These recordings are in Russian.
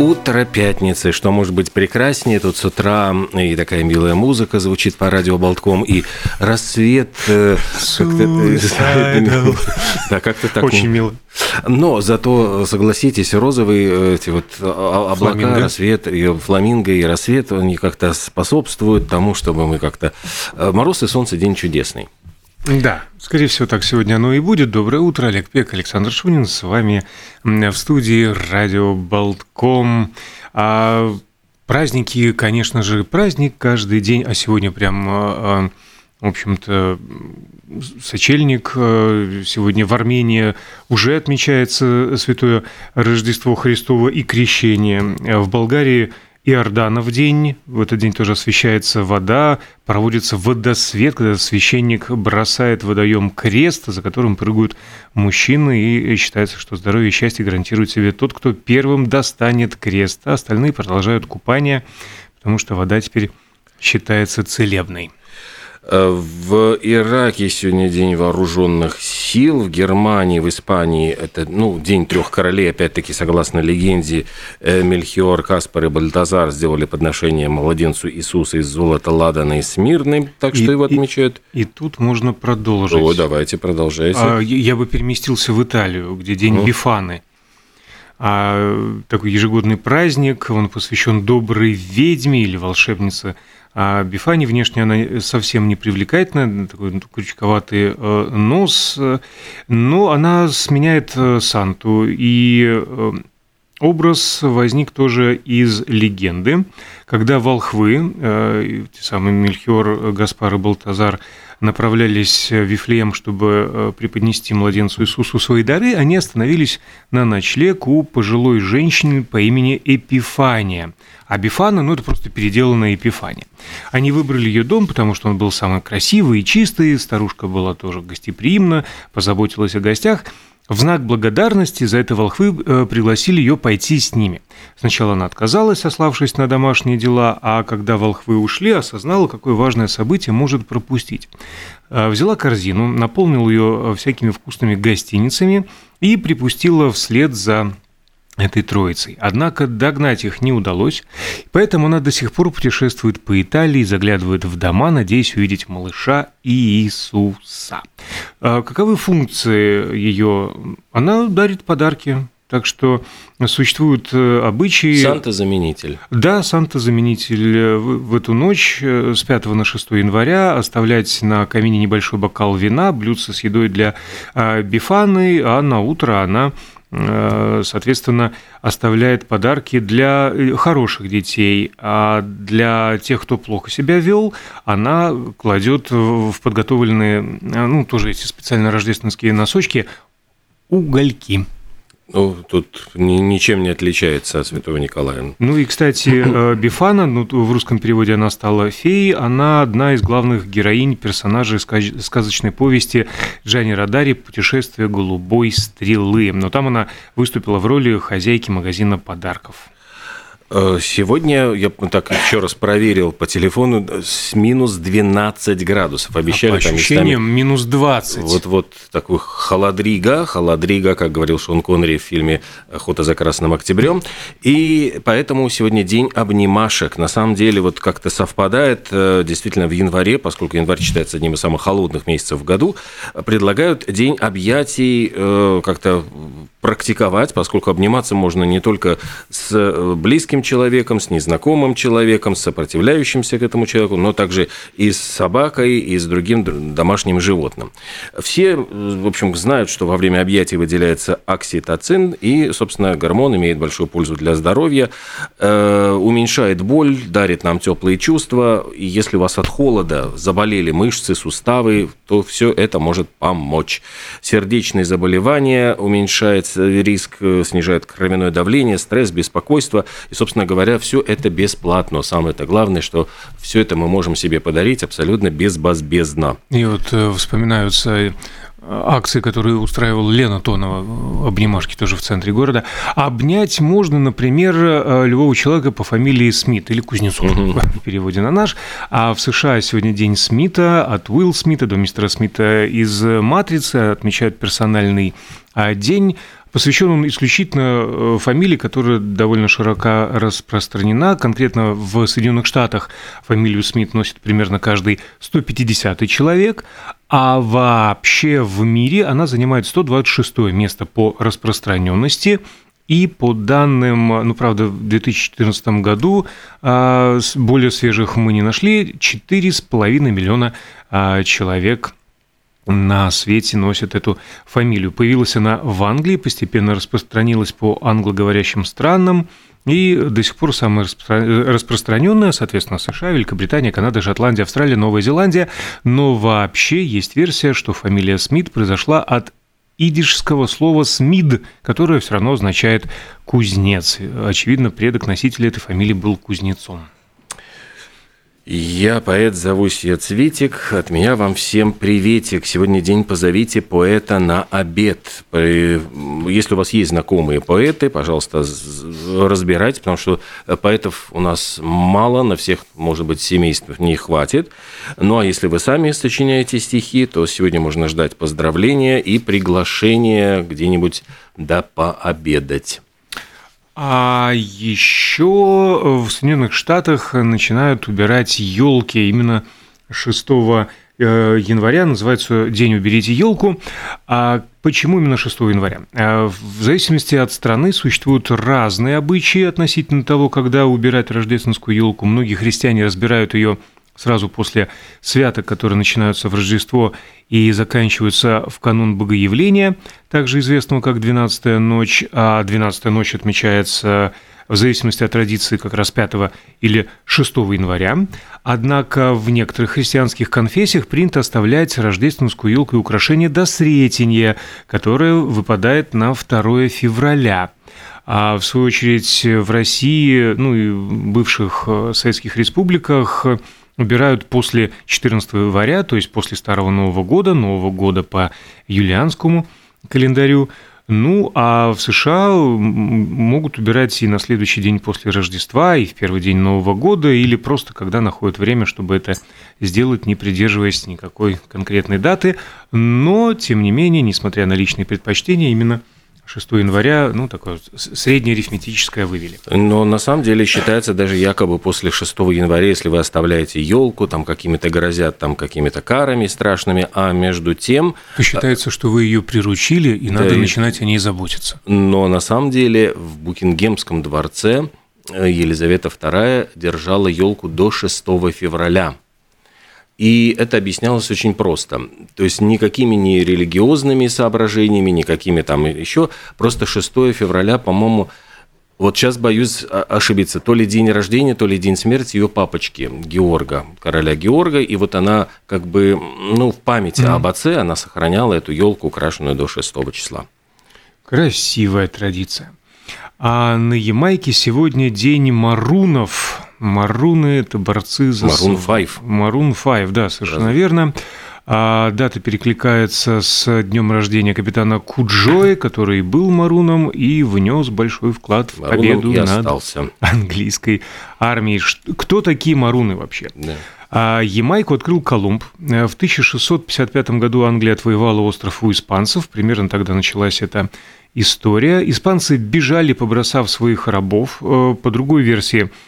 Утро пятницы, что может быть прекраснее, тут с утра и такая милая музыка звучит по радио Болтком, и рассвет... Э, да, как-то так. Очень мило. Но зато, согласитесь, розовые э, эти вот облака, фламинго. рассвет, и фламинго и рассвет, они как-то способствуют тому, чтобы мы как-то... Э, мороз и солнце – день чудесный. Да, скорее всего, так сегодня оно и будет. Доброе утро, Олег Пек, Александр Шунин с вами в студии радио Болтком. А праздники, конечно же, праздник каждый день, а сегодня прям, а, а, в общем-то, сочельник. А, сегодня в Армении уже отмечается Святое Рождество Христово и Крещение. В Болгарии – Иорданов день. В этот день тоже освещается вода, проводится водосвет, когда священник бросает водоем крест, за которым прыгают мужчины, и считается, что здоровье и счастье гарантирует себе тот, кто первым достанет крест, а остальные продолжают купание, потому что вода теперь считается целебной. Э, в Ираке сегодня день вооруженных сил, в Германии, в Испании это ну, день трех королей, опять-таки, согласно легенде, Мельхиор, Каспар и Бальтазар сделали подношение младенцу Иисуса из золота Ладана и Смирны, так что и, его отмечают. И, и тут можно продолжить. О, давайте, продолжайте. А, я бы переместился в Италию, где день ну. Бифаны. А, такой ежегодный праздник, он посвящен доброй ведьме или волшебнице а Бифани внешне она совсем не привлекательна, такой ну, крючковатый э, нос, но она сменяет э, Санту, и э, образ возник тоже из легенды, когда волхвы, те самые Мельхиор, Гаспар и Балтазар, направлялись в Вифлеем, чтобы преподнести младенцу Иисусу свои дары, они остановились на ночлег у пожилой женщины по имени Эпифания – а Бифана, ну, это просто переделанная Эпифания. Они выбрали ее дом, потому что он был самый красивый и чистый, старушка была тоже гостеприимна, позаботилась о гостях. В знак благодарности за это волхвы э, пригласили ее пойти с ними. Сначала она отказалась, сославшись на домашние дела, а когда волхвы ушли, осознала, какое важное событие может пропустить. Э, взяла корзину, наполнила ее э, всякими вкусными гостиницами и припустила вслед за этой троицей. Однако догнать их не удалось, поэтому она до сих пор путешествует по Италии, заглядывает в дома, надеясь увидеть малыша Иисуса. А каковы функции ее? Она дарит подарки, так что существуют э, обычаи... Санта-заменитель. Да, Санта-заменитель. В эту ночь э, с 5 на 6 января оставлять на камине небольшой бокал вина, блюдце с едой для а, бифаны, а на утро она Э, соответственно, оставляет подарки для э, хороших детей, а для тех, кто плохо себя вел, она кладет в подготовленные, э, ну, тоже эти специально рождественские носочки, угольки. Ну, тут ничем не отличается от Святого Николая. Ну и, кстати, э, Бифана, ну, в русском переводе она стала феей, она одна из главных героинь персонажей сказочной повести Джани Радари «Путешествие голубой стрелы». Но там она выступила в роли хозяйки магазина подарков. Э, сегодня я так еще раз проверил по телефону с минус 12 градусов. Обещали а по ощущениям местами... минус 20. Вот, вот такой холодрига, холодрига, как говорил Шон Коннери в фильме «Охота за красным октябрем». И поэтому сегодня день обнимашек. На самом деле вот как-то совпадает э, действительно в январе, поскольку январь считается одним из самых холодных месяцев в году, предлагают день объятий э, как-то практиковать, поскольку обниматься можно не только с близким близким человеком, с незнакомым человеком, с сопротивляющимся к этому человеку, но также и с собакой, и с другим домашним животным. Все, в общем, знают, что во время объятий выделяется окситоцин, и, собственно, гормон имеет большую пользу для здоровья, э, уменьшает боль, дарит нам теплые чувства. И если у вас от холода заболели мышцы, суставы, то все это может помочь. Сердечные заболевания уменьшает риск, э, снижает кровяное давление, стресс, беспокойство. И, собственно, собственно говоря, все это бесплатно. Самое это главное, что все это мы можем себе подарить абсолютно безбазбезно. И вот э, вспоминаются э, акции, которые устраивала Лена Тонова, обнимашки тоже в центре города. Обнять можно, например, э, любого человека по фамилии Смит или Кузнецов в переводе на наш. А в США сегодня день Смита, от Уилл Смита до мистера Смита из «Матрицы» отмечают персональный день. Посвящен он исключительно э, фамилии, которая довольно широко распространена. Конкретно в Соединенных Штатах фамилию Смит носит примерно каждый 150 человек, а вообще в мире она занимает 126 место по распространенности. И по данным, ну, правда, в 2014 году а, более свежих мы не нашли, 4,5 миллиона а, человек на свете носит эту фамилию. Появилась она в Англии, постепенно распространилась по англоговорящим странам, и до сих пор самая распространенная, соответственно, США, Великобритания, Канада, Шотландия, Австралия, Новая Зеландия. Но вообще есть версия, что фамилия Смит произошла от идишского слова «смид», которое все равно означает «кузнец». Очевидно, предок носителя этой фамилии был кузнецом. Я поэт, зовусь я Цветик. От меня вам всем приветик. Сегодня день позовите поэта на обед. Если у вас есть знакомые поэты, пожалуйста, разбирайте, потому что поэтов у нас мало, на всех, может быть, семейств не хватит. Ну а если вы сами сочиняете стихи, то сегодня можно ждать поздравления и приглашения где-нибудь да пообедать. А еще в Соединенных Штатах начинают убирать елки именно 6 э, января, называется День «Уберите елку». А почему именно 6 января? А в зависимости от страны существуют разные обычаи относительно того, когда убирать рождественскую елку. Многие христиане разбирают ее сразу после святок, которые начинаются в Рождество и заканчиваются в канун Богоявления, также известного как «Двенадцатая ночь», а «Двенадцатая ночь» отмечается в зависимости от традиции как раз 5 или 6 января. Однако в некоторых христианских конфессиях принято оставлять рождественскую елку и украшения до Сретения, которое выпадает на 2 февраля. А в свою очередь в России, ну и бывших э, советских республиках убирают после 14 января, то есть после Старого Нового года, Нового года по юлианскому календарю. Ну, а в США могут убирать и на следующий день после Рождества, и в первый день Нового года, или просто когда находят время, чтобы это сделать, не придерживаясь никакой конкретной даты. Но, тем не менее, несмотря на личные предпочтения, именно 6 января, ну, такое среднее арифметическое вывели. Но на самом деле считается даже якобы после 6 января, если вы оставляете елку, там какими-то грозят там какими-то карами страшными, а между тем... То считается, что вы ее приручили, и да, надо начинать о ней заботиться. Но на самом деле в Букингемском дворце э, Елизавета II держала елку до 6 февраля. И это объяснялось очень просто. То есть никакими не религиозными соображениями, никакими там еще. Просто 6 февраля, по-моему, вот сейчас боюсь ошибиться, то ли день рождения, то ли день смерти ее папочки Георга, короля Георга, и вот она как бы, ну, в памяти mm-hmm. об отце она сохраняла эту елку, украшенную до 6 числа. Красивая традиция. А на Ямайке сегодня день марунов. Маруны – это борцы за... Марун 5. Марун 5, да, совершенно Разве? верно. А дата перекликается с днем рождения капитана Куджои, который был маруном и внес большой вклад в Маруном победу над остался. английской армией. Кто такие маруны вообще? Да. А Ямайку открыл Колумб. В 1655 году Англия отвоевала остров у испанцев. Примерно тогда началась эта история. Испанцы бежали, побросав своих рабов. Э, по другой версии –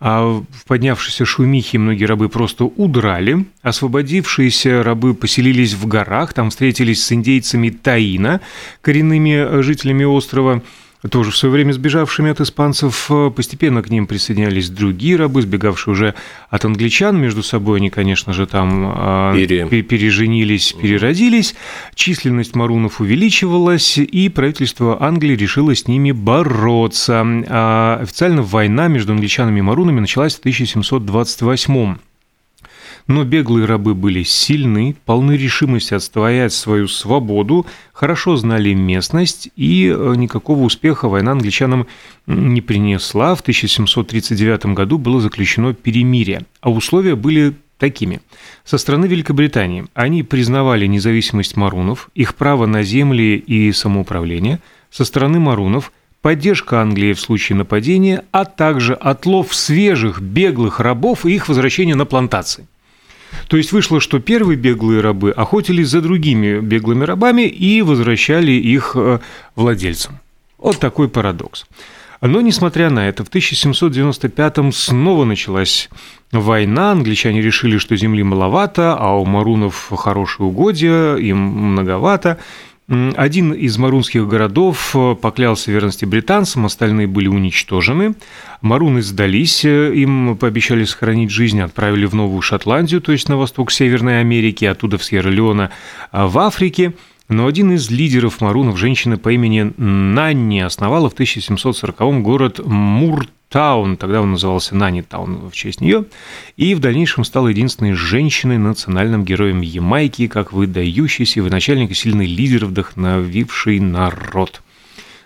а в поднявшейся шумихе многие рабы просто удрали. Освободившиеся рабы поселились в горах, там встретились с индейцами Таина, коренными жителями острова – тоже в свое время сбежавшими от испанцев. Э, постепенно к ним присоединялись другие рабы, сбегавшие уже от англичан. Между собой они, конечно же, там а, Пере... переженились, переродились. Численность марунов увеличивалась, и правительство Англии решило с ними бороться. А официально война между англичанами и марунами началась в 1728 но беглые рабы были сильны, полны решимости отстоять свою свободу, хорошо знали местность, и э, никакого успеха война англичанам не принесла. В 1739 году было заключено перемирие, а условия были такими. Со стороны Великобритании они признавали независимость марунов, их право на земли и самоуправление. Со стороны марунов – поддержка Англии в случае нападения, а также отлов свежих беглых рабов и их возвращение на плантации. То есть вышло, что первые беглые рабы охотились за другими беглыми рабами и возвращали их э, владельцам. Вот такой парадокс. Но, несмотря на это, в 1795-м снова началась война. Англичане решили, что земли маловато, а у марунов хорошие угодья, им многовато. Один из марунских городов э, поклялся верности британцам, остальные были уничтожены. Маруны сдались, э, им пообещали сохранить жизнь, отправили в Новую Шотландию, то есть на восток Северной Америки, оттуда в Сьерра-Леона, в Африке. Но один из лидеров марунов, женщина по имени Нанни, основала в 1740 город Мурт Таун, тогда он назывался Нани Таун в честь нее, и в дальнейшем стал единственной женщиной национальным героем Ямайки, как выдающийся военачальник и сильный лидер, вдохновивший народ.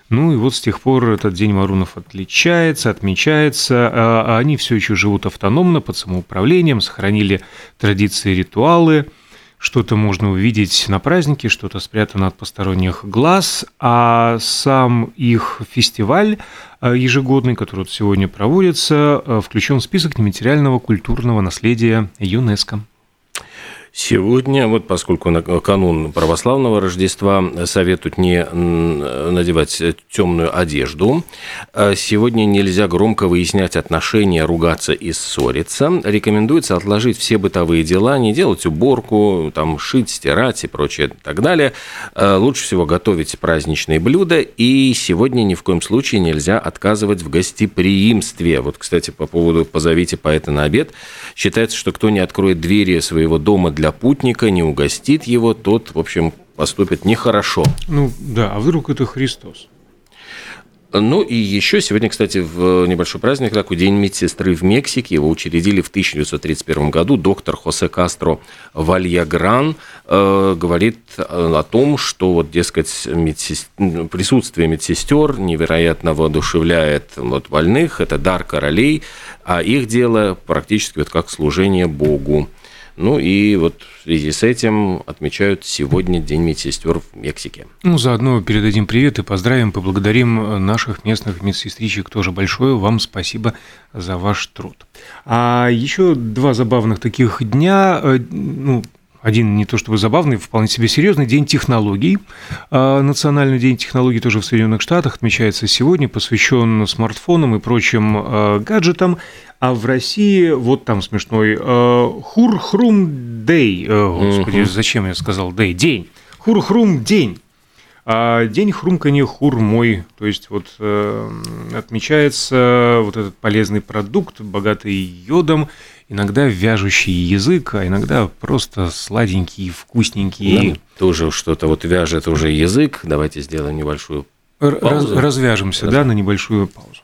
Ну и вот с тех пор этот День Марунов отличается, отмечается, а, а они все еще живут автономно, под самоуправлением, сохранили традиции, ритуалы – что-то можно увидеть на празднике, что-то спрятано от посторонних глаз, а сам их фестиваль э, ежегодный, который вот сегодня проводится, э, включен в список нематериального культурного наследия ЮНЕСКО. Сегодня, вот поскольку на канун православного Рождества советуют не надевать темную одежду, сегодня нельзя громко выяснять отношения, ругаться и ссориться. Рекомендуется отложить все бытовые дела, не делать уборку, там, шить, стирать и прочее и так далее. Лучше всего готовить праздничные блюда, и сегодня ни в коем случае нельзя отказывать в гостеприимстве. Вот, кстати, по поводу «позовите поэта на обед», считается, что кто не откроет двери своего дома для для путника, не угостит его, тот, в общем, поступит нехорошо. Ну да, а вдруг это Христос? Ну и еще сегодня, кстати, в небольшой праздник, такой День медсестры в Мексике. Его учредили в 1931 году. Доктор Хосе Кастро Вальягран э, говорит э, о том, что, вот, дескать, медсест... присутствие медсестер невероятно воодушевляет вот, больных. Это дар королей, а их дело практически вот как служение Богу. Ну и вот в связи с этим отмечают сегодня День медсестер в Мексике. Ну, заодно передадим привет и поздравим, поблагодарим наших местных медсестричек тоже большое. Вам спасибо за ваш труд. А еще два забавных таких дня, э, ну, один не то чтобы забавный, вполне себе серьезный день технологий. А, Национальный день технологий тоже в Соединенных Штатах отмечается сегодня, посвящен смартфонам и прочим а, гаджетам. А в России, вот там смешной, Хур-Хрум Дэй. Господи, зачем я сказал Дэй? День. Хур-Хрум День. А день хрумканья хурмой, то есть вот э, отмечается вот этот полезный продукт, богатый йодом, иногда вяжущий язык, а иногда просто сладенький, вкусненький. Нам тоже что-то вот вяжет уже язык. Давайте сделаем небольшую паузу. Раз, развяжем да, на небольшую паузу.